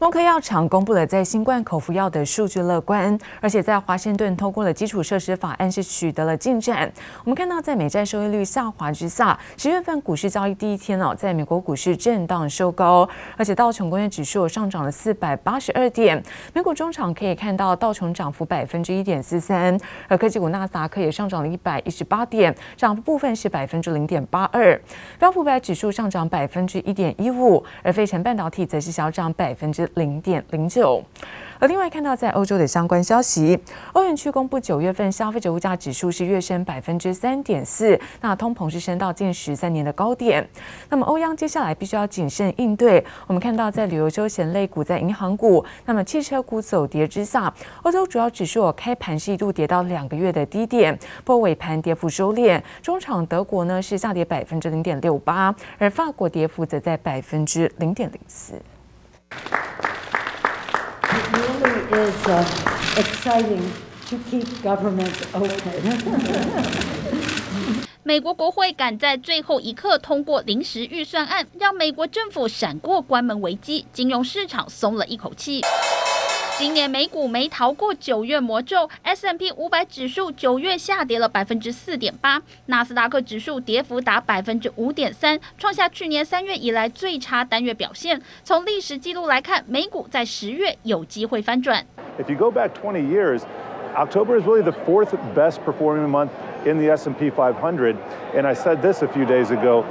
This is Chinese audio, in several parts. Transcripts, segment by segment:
默克药厂公布了在新冠口服药的数据乐观，而且在华盛顿通过了基础设施法案是取得了进展。我们看到，在美债收益率下滑之下，十月份股市交易第一天哦，在美国股市震荡收高，而且道琼工业指数上涨了四百八十二点。美股中场可以看到道琼涨幅百分之一点四三，而科技股纳斯达克也上涨了一百一十八点，涨幅部分是百分之零点八二。标普五百指数上涨百分之一点一五，而费城半导体则是小涨百分之零点零九。而另外看到，在欧洲的相关消息，欧元区公布九月份消费者物价指数是跃升百分之三点四，那通膨是升到近十三年的高点。那么欧央接下来必须要谨慎应对。我们看到，在旅游休闲类股、在银行股、那么汽车股走跌之下，欧洲主要指数开盘是一度跌到两个月的低点，不过尾盘跌幅收敛。中场德国呢是下跌百分之零点六八，而法国跌幅则在百分之零点零四。美国国会赶在最后一刻通过临时预算案，让美国政府闪过关门危机，金融市场松了一口气。今年美股没逃过九月魔咒，S M P 五百指数九月下跌了百分之四点八，纳斯达克指数跌幅达百分之五点三，创下去年三月以来最差单月表现。从历史记录来看，美股在十月有机会翻转。If you go back 20 years, October is really the fourth best performing month in the S&P 500. And I said this a few days ago,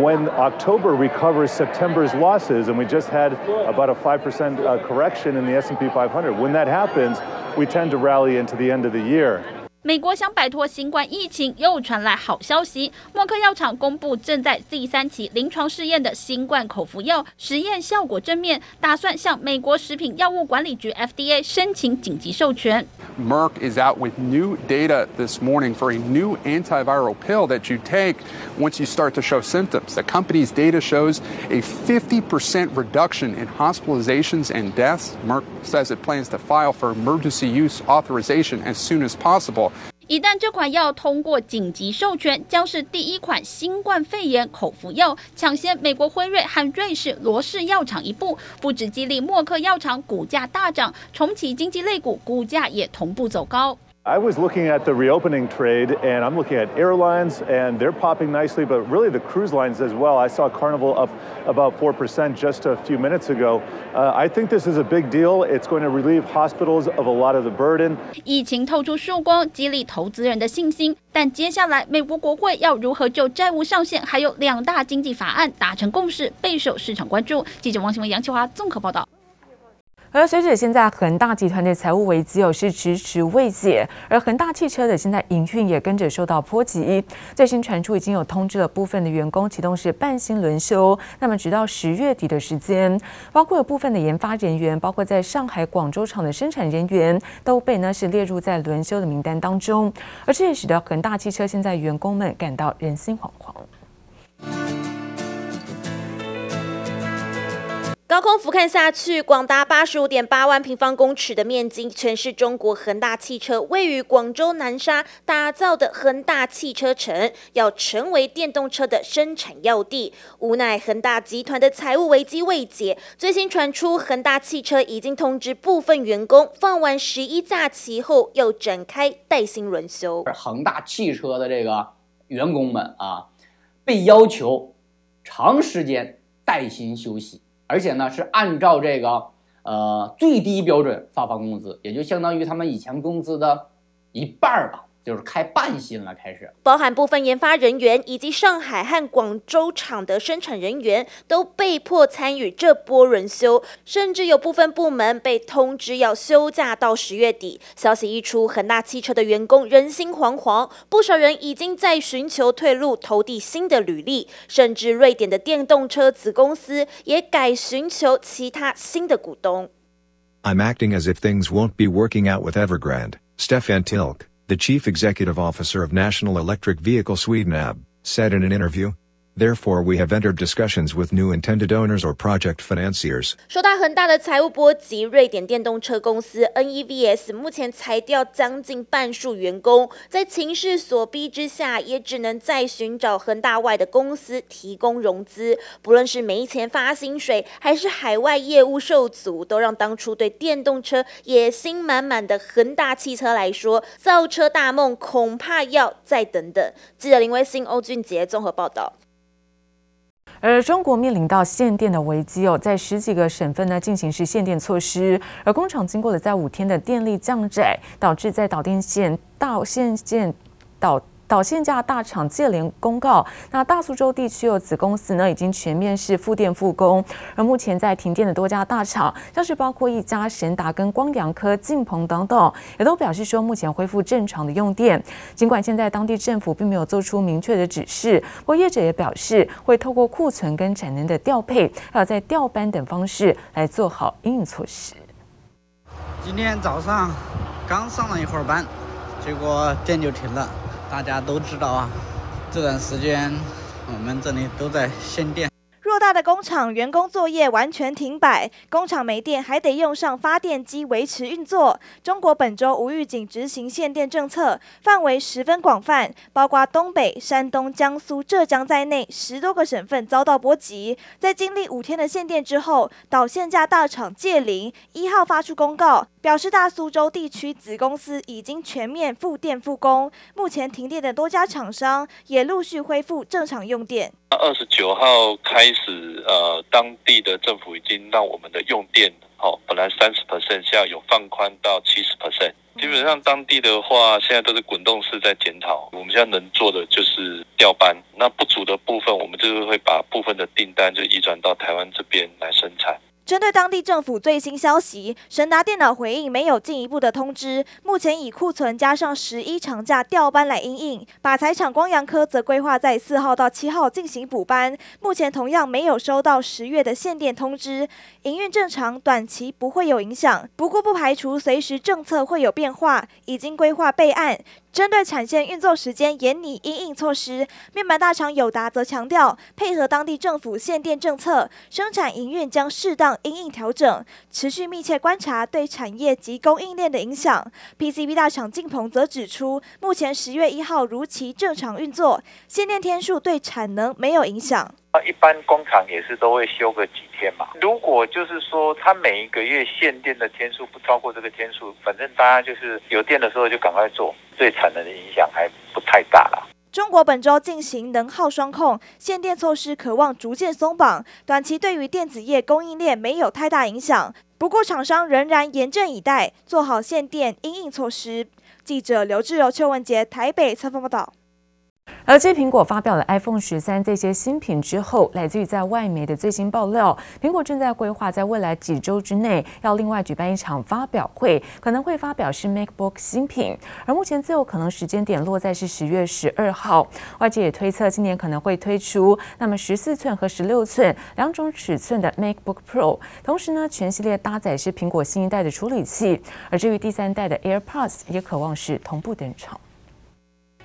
when October recovers September's losses, and we just had about a 5% uh, correction in the S&P 500, when that happens, we tend to rally into the end of the year. 美国想摆脱新冠疫情，又传来好消息。默克药厂公布正在第三期临床试验的新冠口服药实验效果正面，打算向美国食品药物管理局 FDA 申请紧急授权。Merck is out with new data this morning for a new antiviral pill that you take once you start to show symptoms. The company's data shows a 50% reduction in hospitalizations and deaths. Merck says it plans to file for emergency use authorization as soon as possible. 一旦这款药通过紧急授权，将是第一款新冠肺炎口服药，抢先美国辉瑞和瑞士罗氏药厂一步，不止激励默克药厂股价大涨，重启经济类股股价也同步走高。I was looking at the reopening trade, and I'm looking at airlines, and they're popping nicely, but really the cruise lines as well. I saw Carnival up about 4% just a few minutes ago. Uh, I think this is a big deal. It's going to relieve hospitals of a lot of the burden. 疫情透出曙光，激励投资人的信心。但接下来，美国国会要如何就债务上限还有两大经济法案达成共识，备受市场关注。记者王新文、杨启华综合报道。 而随着现在恒大集团的财务危机有是迟迟未解，而恒大汽车的现在营运也跟着受到波及。最新传出已经有通知了部分的员工启动是半薪轮休，那么直到十月底的时间，包括有部分的研发人员，包括在上海、广州厂的生产人员都被呢是列入在轮休的名单当中，而这也使得恒大汽车现在员工们感到人心惶惶。高空俯瞰下去，广达八十五点八万平方公尺的面积，全是中国恒大汽车位于广州南沙打造的恒大汽车城，要成为电动车的生产要地。无奈恒大集团的财务危机未解，最新传出恒大汽车已经通知部分员工，放完十一假期后要展开带薪轮休。恒大汽车的这个员工们啊，被要求长时间带薪休息。而且呢，是按照这个呃最低标准发放工资，也就相当于他们以前工资的一半吧。就是开半薪了，开始。包含部分研发人员以及上海和广州厂的生产人员都被迫参与这波轮休，甚至有部分部门被通知要休假到十月底。消息一出，恒大汽车的员工人心惶惶，不少人已经在寻求退路，投递新的履历，甚至瑞典的电动车子公司也改寻求其他新的股东。I'm acting as if things won't be working out with Evergrande, Stefan Tilk. The chief executive officer of National Electric Vehicle Sweden AB said in an interview. Therefore, we have entered discussions with new intended owners or project financiers. 受到恒大的财务波及，瑞典电动车公司 NEVS 目前裁掉将近半数员工，在情势所逼之下，也只能再寻找恒大外的公司提供融资。不论是没钱发薪水，还是海外业务受阻，都让当初对电动车野心满满的恒大汽车来说，造车大梦恐怕要再等等。记者林威信、欧俊杰综合报道。而中国面临到限电的危机哦，在十几个省份呢进行是限电措施，而工厂经过了在五天的电力降载，导致在导电线到线线导。导线架大厂接连公告，那大苏州地区有子公司呢，已经全面是复电复工。而目前在停电的多家大厂，像是包括一家神达跟光阳科、晋鹏等等，也都表示说目前恢复正常的用电。尽管现在当地政府并没有做出明确的指示，不过业者也表示会透过库存跟产能的调配，还有在调班等方式来做好应应措施。今天早上刚上了一会儿班，结果电就停了。大家都知道啊，这段时间我们这里都在限电。偌大的工厂，员工作业完全停摆，工厂没电还得用上发电机维持运作。中国本周无预警执行限电政策，范围十分广泛，包括东北、山东、江苏、浙江在内十多个省份遭到波及。在经历五天的限电之后，导线架大厂界霖一号发出公告，表示大苏州地区子公司已经全面复电复工，目前停电的多家厂商也陆续恢复正常用电。二十九号开始，呃，当地的政府已经让我们的用电，哦，本来三十 percent，现在有放宽到七十 percent。基本上当地的话，现在都是滚动式在检讨。我们现在能做的就是调班，那不足的部分，我们就是会把部分的订单就移转到台湾这边来生产。针对当地政府最新消息，神达电脑回应没有进一步的通知。目前以库存加上十一长假调班来应应，把财厂光阳科则规划在四号到七号进行补班。目前同样没有收到十月的限电通知，营运正常，短期不会有影响。不过不排除随时政策会有变化，已经规划备案。针对产线运作时间严拟因应措施，面板大厂友达则强调，配合当地政府限电政策，生产营运将适当因应调整，持续密切观察对产业及供应链的影响。PCB 大厂晋鹏则指出，目前十月一号如期正常运作，限电天数对产能没有影响。一般工厂也是都会休个几天嘛。如果就是说，它每一个月限电的天数不超过这个天数，反正大家就是有电的时候就赶快做，对产能的影响还不太大了。中国本周进行能耗双控，限电措施可望逐渐松绑，短期对于电子业供应链没有太大影响。不过厂商仍然严阵以待，做好限电应应措施。记者刘志柔、邱文杰台北采访报道。而继苹果发表了 iPhone 十三这些新品之后，来自于在外媒的最新爆料，苹果正在规划在未来几周之内要另外举办一场发表会，可能会发表是 MacBook 新品，而目前最有可能时间点落在是十月十二号。外界也推测今年可能会推出那么十四寸和十六寸两种尺寸的 MacBook Pro，同时呢，全系列搭载是苹果新一代的处理器，而至于第三代的 AirPods 也可望是同步登场。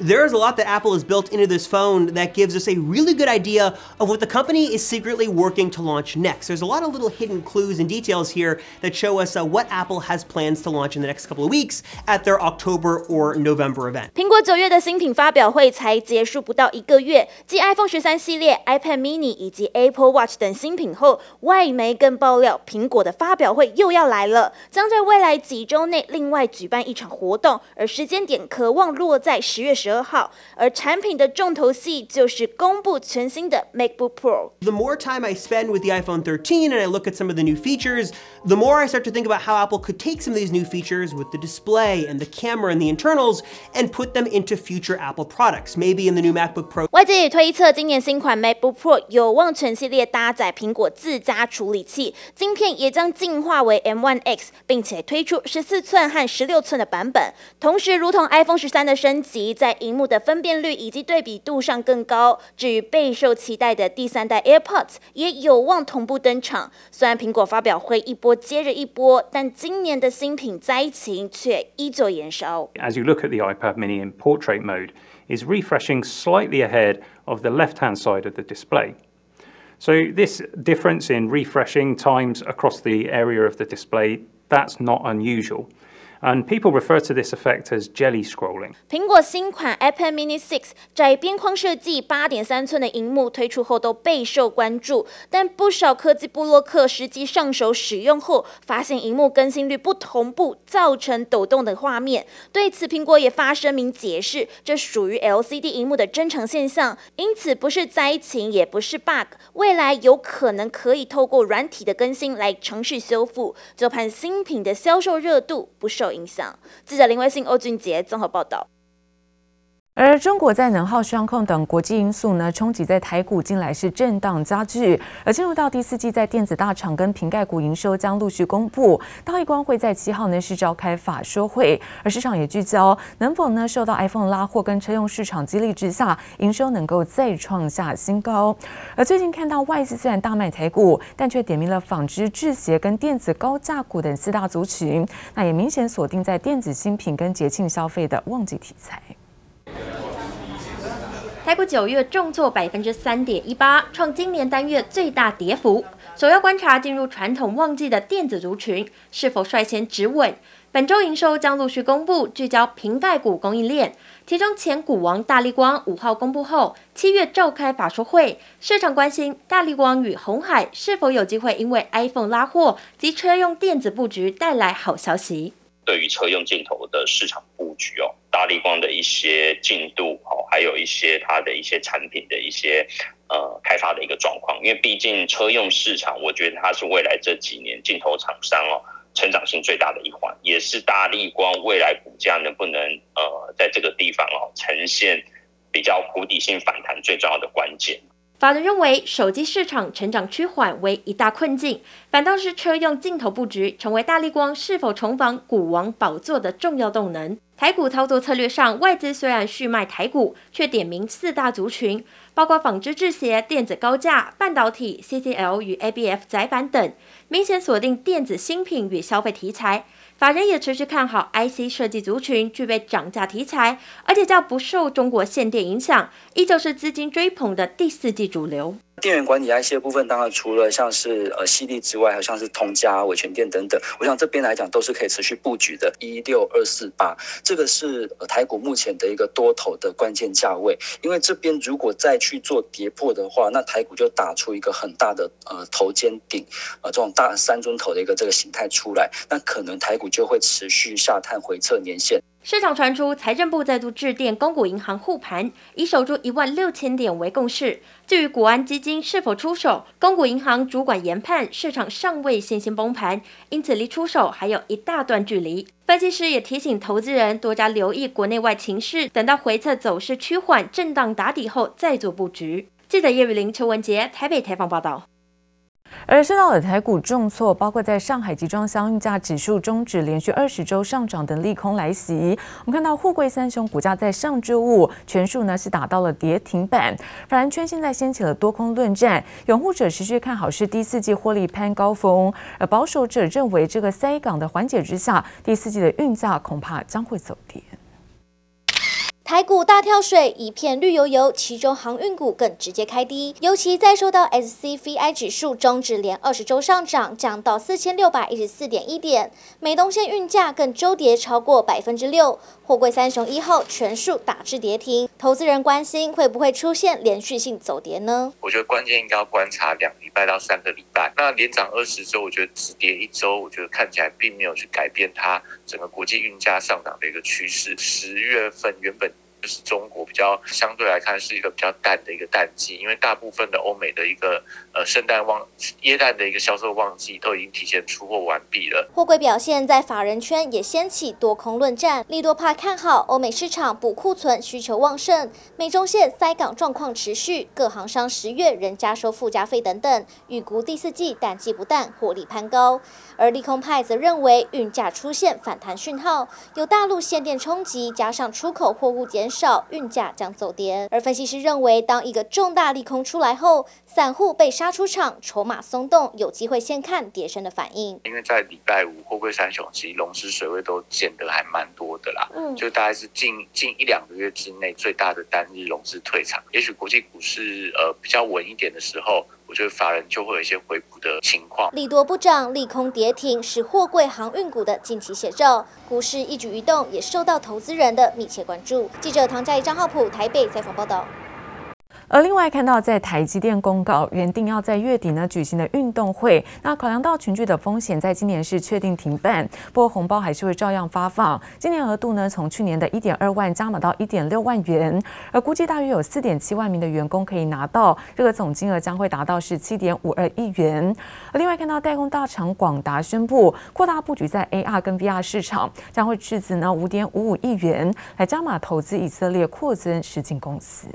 There's a lot that Apple has built into this phone that gives us a really good idea of what the company is secretly working to launch next. There's a lot of little hidden clues and details here that show us uh, what Apple has plans to launch in the next couple of weeks at their October or November event. 苹果九月的新品发表会才结束不到一个月，继 iPhone 十三系列、iPad mini 以及 Apple Watch 等新品后，外媒更爆料，苹果的发表会又要来了，将在未来几周内另外举办一场活动，而时间点可望落在十月十。 十二号，而产品的重头戏就是公布全新的 MacBook Pro。The more time I spend with the iPhone 13 and I look at some of the new features, the more I start to think about how Apple could take some of these new features with the display and the camera and the internals and put them into future Apple products, maybe in the new MacBook Pro。外界也推测，今年新款 MacBook Pro 有望全系列搭载苹果自家处理器，晶片也将进化为 M1X，并且推出十四寸和十六寸的版本。同时，如同 iPhone 十三的升级，在荧幕的分辨率以及对比度上更高。至于备受期待的第三代 AirPods，也有望同步登场。虽然苹果发表会一波 接着一波，但今年的新品灾情却依旧延烧。As you look at the iPad Mini in portrait mode. is refreshing slightly ahead of the left-hand side of the display. So this difference in refreshing times across the area of the display, that's not unusual. And people refer to this effect as jelly scrolling. 苹果新款 iPad Mini 6窄边框设计8.3寸的荧幕推出后都备受关注，但不少科技部落客实际上手使用后，发现荧幕更新率不同步，造成抖动的画面。对此，苹果也发声明解释，这属于 LCD 荧幕的正常现象，因此不是灾情，也不是 bug，未来有可能可以透过软体的更新来尝试修复，就盼新品的销售热度不受影响。记者林威信、欧俊杰综合报道。而中国在能耗双控等国际因素呢，冲击在台股近来是震荡加剧。而进入到第四季，在电子大厂跟瓶盖股营收将陆续公布，大立光会在七号呢是召开法说会，而市场也聚焦能否呢受到 iPhone 拉货跟车用市场激励之下，营收能够再创下新高。而最近看到外资虽然大卖台股，但却点名了纺织、制鞋跟电子高价股等四大族群，那也明显锁定在电子新品跟节庆消费的旺季题材。台股九月重挫百分之三点一八，创今年单月最大跌幅。首要观察进入传统旺季的电子族群是否率先止稳。本周营收将陆续公布，聚焦瓶盖股供应链。其中前股王大立光五号公布后，七月召开法说会，市场关心大立光与红海是否有机会因为 iPhone 拉货及车用电子布局带来好消息。对于车用镜头的市场局哦，大力光的一些进度哦，还有一些它的一些产品的一些呃开发的一个状况，因为毕竟车用市场，我觉得它是未来这几年镜头厂商哦成长性最大的一环，也是大力光未来股价能不能呃在这个地方哦呈现比较谷底性反弹最重要的关键。法人认为，手机市场成长趋缓为一大困境，反倒是车用镜头布局成为大力光是否重返股王宝座的重要动能。台股操作策略上，外资虽然续卖台股，却点名四大族群，包括纺织制鞋、电子高价、半导体、CCL 与 ABF 载板等，明显锁定电子新品与消费题材。法人也持续看好 IC 设计族群具备涨价题材，而且较不受中国限电影响，依旧是资金追捧的第四季主流。电源管理 IC 的部分，当然除了像是呃西力之外，还有像是通家、伟诠电等等，我想这边来讲都是可以持续布局的。一六二四八，这个是呃台股目前的一个多头的关键价位，因为这边如果再去做跌破的话，那台股就打出一个很大的呃头肩顶，呃这种大三尊头的一个这个形态出来，那可能台股就会持续下探回测年线。市场传出财政部再度致电公股银行护盘，以守住一万六千点为共识。至于国安基金是否出手，公股银行主管研判市场尚未信心崩盘，因此离出手还有一大段距离。分析师也提醒投资人多加留意国内外情势，等到回测走势趋缓、震荡打底后再做布局。记者叶雨玲、邱文杰台北采访报道。而受到了台股重挫，包括在上海集装箱运价指数终止连续二十周上涨的利空来袭。我们看到沪贵三雄股价在上周五全数呢是打到了跌停板，法人圈现在掀起了多空论战，拥护者持续看好是第四季获利攀高峰，而保守者认为这个塞港的缓解之下，第四季的运价恐怕将会走跌。台股大跳水，一片绿油油，其中航运股更直接开低，尤其在受到 SCFI 指数终止连二十周上涨，降到四千六百一十四点一点，美东线运价更周跌超过百分之六，货柜三雄一号全数打至跌停，投资人关心会不会出现连续性走跌呢？我觉得关键应该要观察两礼拜到三个礼拜，那连涨二十周，我觉得只跌一周，我觉得看起来并没有去改变它整个国际运价上涨的一个趋势。十月份原本。就是中国比较相对来看是一个比较淡的一个淡季，因为大部分的欧美的一个呃圣诞旺耶诞的一个销售旺季都已经提前出货完毕了。货柜表现在法人圈也掀起多空论战，利多帕看好欧美市场补库存需求旺盛，美中线塞港状况持续，各航商十月仍加收附加费等等，预估第四季淡季不淡，获利攀高。而利空派则认为运价出现反弹讯号，有大陆限电冲击，加上出口货物减少，运价将走跌。而分析师认为，当一个重大利空出来后，散户被杀出场，筹码松动，有机会先看跌升的反应。因为在礼拜五货柜三雄其实融资水位都减得还蛮多的啦，嗯，就大概是近近一两个月之内最大的单日融资退场。也许国际股市呃比较稳一点的时候。我觉得法人就会有一些回补的情况。利多不涨，利空跌停，是货柜航运股的近期写照。股市一举一动也受到投资人的密切关注。记者唐佳怡、张浩普台北采访报道。而另外看到，在台积电公告原定要在月底呢举行的运动会，那考量到群聚的风险，在今年是确定停办，不过红包还是会照样发放。今年额度呢从去年的一点二万加码到一点六万元，而估计大约有四点七万名的员工可以拿到，这个总金额将会达到十七点五二亿元。而另外看到代工大厂广达宣布扩大布局在 AR 跟 VR 市场，将会斥资呢五点五五亿元来加码投资以色列扩增实境公司。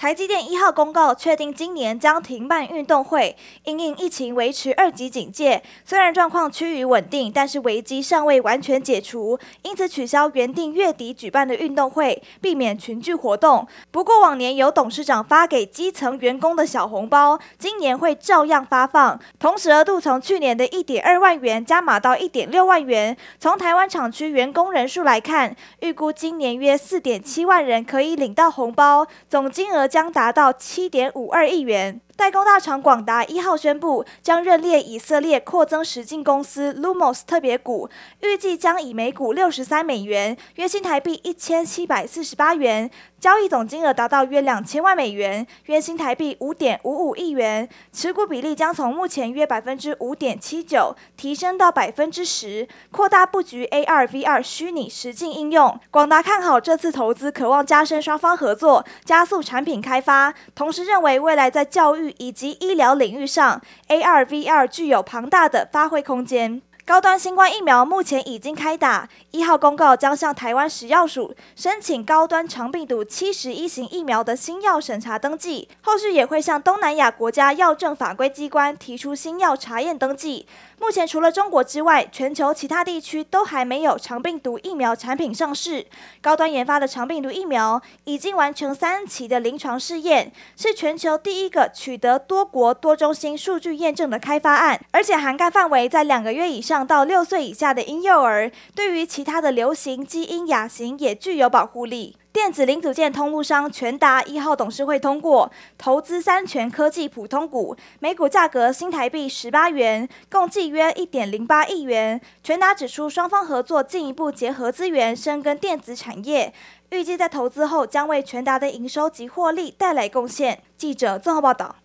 台积电一号公告确定，今年将停办运动会，因应疫情维持二级警戒。虽然状况趋于稳定，但是危机尚未完全解除，因此取消原定月底举办的运动会，避免群聚活动。不过往年有董事长发给基层员工的小红包，今年会照样发放，同时额度从去年的一点二万元加码到一点六万元。从台湾厂区员工人数来看，预估今年约四点七万人可以领到红包，总金额。将达到七点五二亿元。代工大厂广达一号宣布，将认列以色列扩增实境公司 Lumos 特别股，预计将以每股六十三美元（约新台币一千七百四十八元）交易总金额达到约两千万美元（约新台币五点五五亿元），持股比例将从目前约百分之五点七九提升到百分之十，扩大布局 AR VR 虚拟实境应用。广达看好这次投资，渴望加深双方合作，加速产品开发，同时认为未来在教育。以及医疗领域上，AR、VR 具有庞大的发挥空间。高端新冠疫苗目前已经开打，一号公告将向台湾食药署申请高端长病毒七十一型疫苗的新药审查登记，后续也会向东南亚国家药政法规机关提出新药查验登记。目前除了中国之外，全球其他地区都还没有肠病毒疫苗产品上市。高端研发的肠病毒疫苗已经完成三期的临床试验，是全球第一个取得多国多中心数据验证的开发案，而且涵盖范围在两个月以上到六岁以下的婴幼儿，对于其他的流行、基因、亚型也具有保护力。电子零组件通路商全达一号董事会通过投资三全科技普通股，每股价格新台币十八元，共计约一点零八亿元。全达指出，双方合作进一步结合资源，深耕电子产业，预计在投资后将为全达的营收及获利带来贡献。记者综合报道。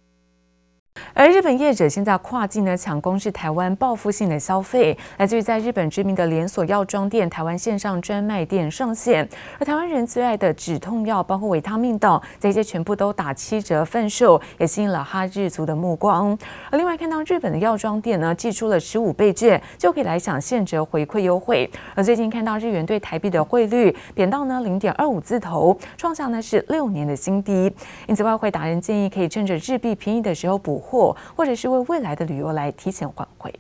而日本业者现在跨境呢抢攻是台湾报复性的消费，来自于在日本知名的连锁药妆店台湾线上专卖店上线，而台湾人最爱的止痛药，包括维他命等，这些全部都打七折贩售，也吸引了哈日族的目光。而另外看到日本的药妆店呢，寄出了十五倍券就可以来享现折回馈优惠。而最近看到日元对台币的汇率贬到呢零点二五字头，创下呢是六年的新低。因此外汇达人建议可以趁着日币便宜的时候补货。或者是为未来的旅游来提前换回，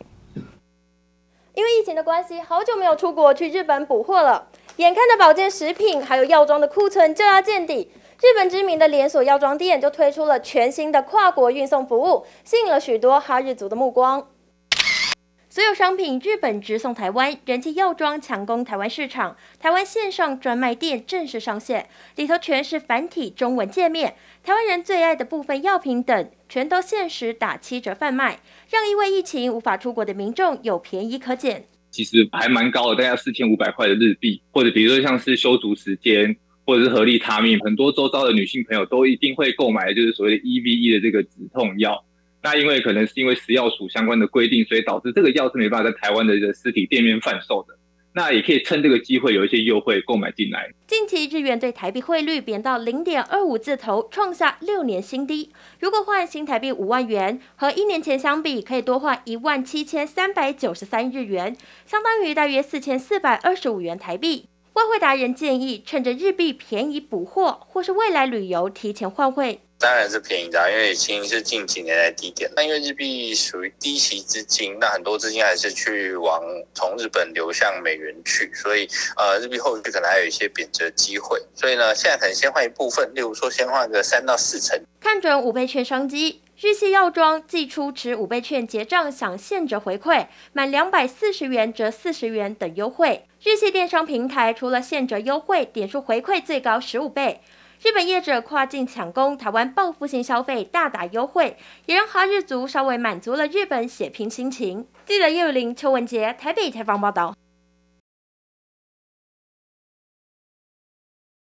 因为疫情的关系，好久没有出国去日本补货了。眼看着保健食品还有药妆的库存就要见底，日本知名的连锁药妆店就推出了全新的跨国运送服务，吸引了许多哈日族的目光。所有商品日本直送台湾，人气药妆抢攻台湾市场。台湾线上专卖店正式上线，里头全是繁体中文界面，台湾人最爱的部分药品等，全都限时打七折贩卖，让因为疫情无法出国的民众有便宜可捡。其实还蛮高的，大概四千五百块的日币，或者比如说像是修足时间，或者是合利他命，很多周遭的女性朋友都一定会购买，就是所谓的 EVE 的这个止痛药。那因为可能是因为食药署相关的规定，所以导致这个药是没办法在台湾的实体店面贩售的。那也可以趁这个机会有一些优惠购买进来。近期日元对台币汇率贬到零点二五字头，创下六年新低。如果换新台币五万元，和一年前相比，可以多换一万七千三百九十三日元，相当于大约四千四百二十五元台币。外汇达人建议，趁着日币便宜补货，或是未来旅游提前换汇。当然是便宜的，因为已经是近几年来低点。那因为日币属于低息资金，那很多资金还是去往从日本流向美元去，所以呃日币后续可能还有一些贬值机会。所以呢，现在可能先换一部分，例如说先换个三到四成。看准五倍券商机，日系药妆寄出持五倍券结账享现折回馈，满两百四十元折四十元等优惠。日系电商平台除了现折优惠，点数回馈最高十五倍。日本业者跨境抢攻台湾报复性消费，大打优惠，也让哈日族稍微满足了日本血拼心情。记者叶玉玲、邱文杰台北采访报道。